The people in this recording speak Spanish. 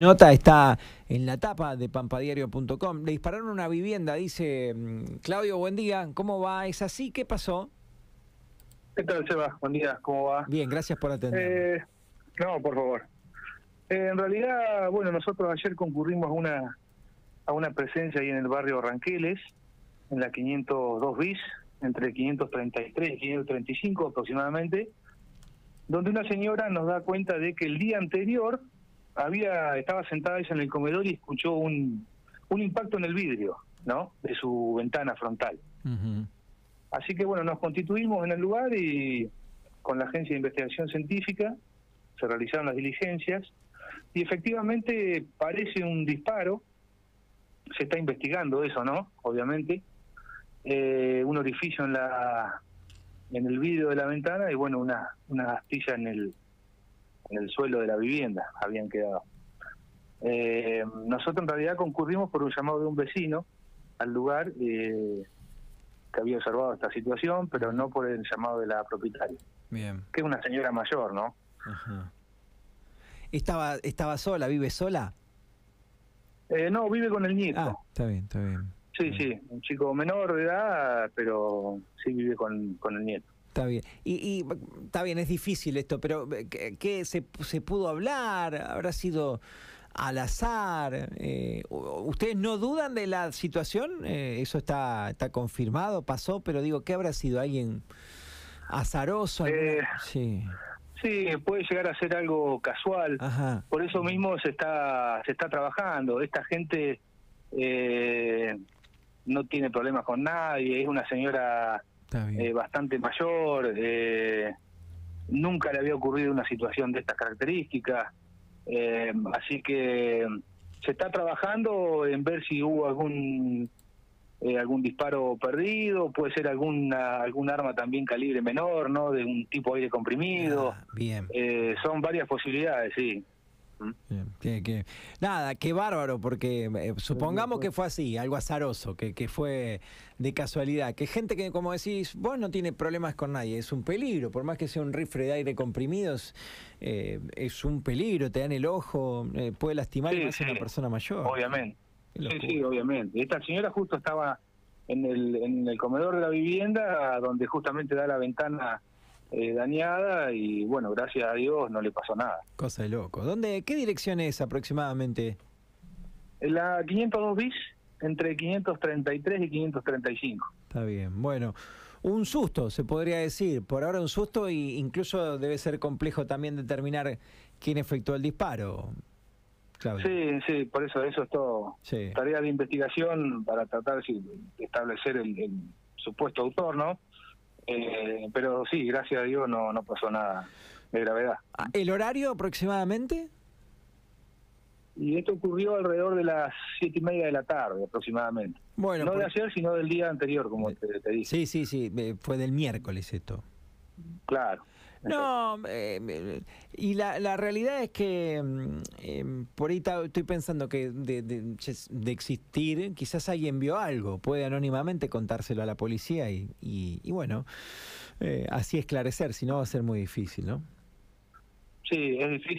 Nota está en la tapa de pampadiario.com. Le dispararon una vivienda, dice mm, Claudio, buen día. ¿Cómo va? ¿Es así? ¿Qué pasó? ¿Qué tal, Seba? Buen día, ¿cómo va? Bien, gracias por atender. Eh, no, por favor. Eh, en realidad, bueno, nosotros ayer concurrimos a una, a una presencia ahí en el barrio Ranqueles, en la 502 bis, entre 533 y 535 aproximadamente, donde una señora nos da cuenta de que el día anterior había estaba sentada ella en el comedor y escuchó un, un impacto en el vidrio, ¿no? De su ventana frontal. Así que bueno, nos constituimos en el lugar y con la Agencia de Investigación Científica se realizaron las diligencias y efectivamente parece un disparo, se está investigando eso, ¿no? Obviamente, eh, un orificio en la en el vidrio de la ventana y bueno, una, una astilla en el en el suelo de la vivienda habían quedado. Eh, nosotros en realidad concurrimos por un llamado de un vecino al lugar eh, que había observado esta situación, pero no por el llamado de la propietaria. Bien. Que es una señora mayor, ¿no? ¿Estaba, ¿Estaba sola? ¿Vive sola? Eh, no, vive con el nieto. Ah, está bien, está bien. Sí, sí, un chico menor de edad, pero sí vive con, con el nieto. Está bien. Y, y, está bien, es difícil esto, pero eh, ¿qué, qué se, se, pudo hablar? ¿Habrá sido al azar? Eh, ¿Ustedes no dudan de la situación? Eh, eso está, está confirmado, pasó, pero digo, ¿qué habrá sido? ¿Alguien azaroso? Eh, sí. Sí, puede llegar a ser algo casual. Ajá. Por eso mismo se está se está trabajando. Esta gente eh, no tiene problemas con nadie. Es una señora eh, bastante mayor, eh, nunca le había ocurrido una situación de estas características, eh, así que se está trabajando en ver si hubo algún algún disparo perdido, puede ser alguna algún arma también calibre menor, ¿no? De un tipo aire comprimido. Ah, bien. son varias posibilidades, sí. Que, que, nada, qué bárbaro, porque eh, supongamos que fue así, algo azaroso, que, que fue de casualidad, que gente que, como decís, vos no tiene problemas con nadie, es un peligro, por más que sea un rifle de aire comprimidos, eh, es un peligro, te dan el ojo, eh, puede lastimar sí, más sí, a una persona mayor. Obviamente. Sí, sí, obviamente. Esta señora justo estaba en el, en el comedor de la vivienda, donde justamente da la ventana eh, dañada y bueno, gracias a Dios no le pasó nada. Cosa de loco. ¿Dónde, ¿Qué dirección es aproximadamente? La 502 bis, entre 533 y 535. Está bien, bueno. Un susto, se podría decir. Por ahora un susto y incluso debe ser complejo también determinar quién efectuó el disparo. Claudio. Sí, sí, por eso eso es todo sí. tarea de investigación para tratar de establecer el, el supuesto autor, ¿no? Eh, pero sí, gracias a Dios no, no pasó nada de gravedad. Ah, ¿El horario aproximadamente? Y esto ocurrió alrededor de las siete y media de la tarde aproximadamente. Bueno, no por... de ayer, sino del día anterior, como te, te dije. Sí, sí, sí, fue del miércoles esto. Claro. No, eh, y la, la realidad es que eh, por ahí estoy pensando que de, de, de, existir, quizás alguien vio algo, puede anónimamente contárselo a la policía y, y, y bueno, eh, así esclarecer, si no va a ser muy difícil, ¿no? Sí, es difícil.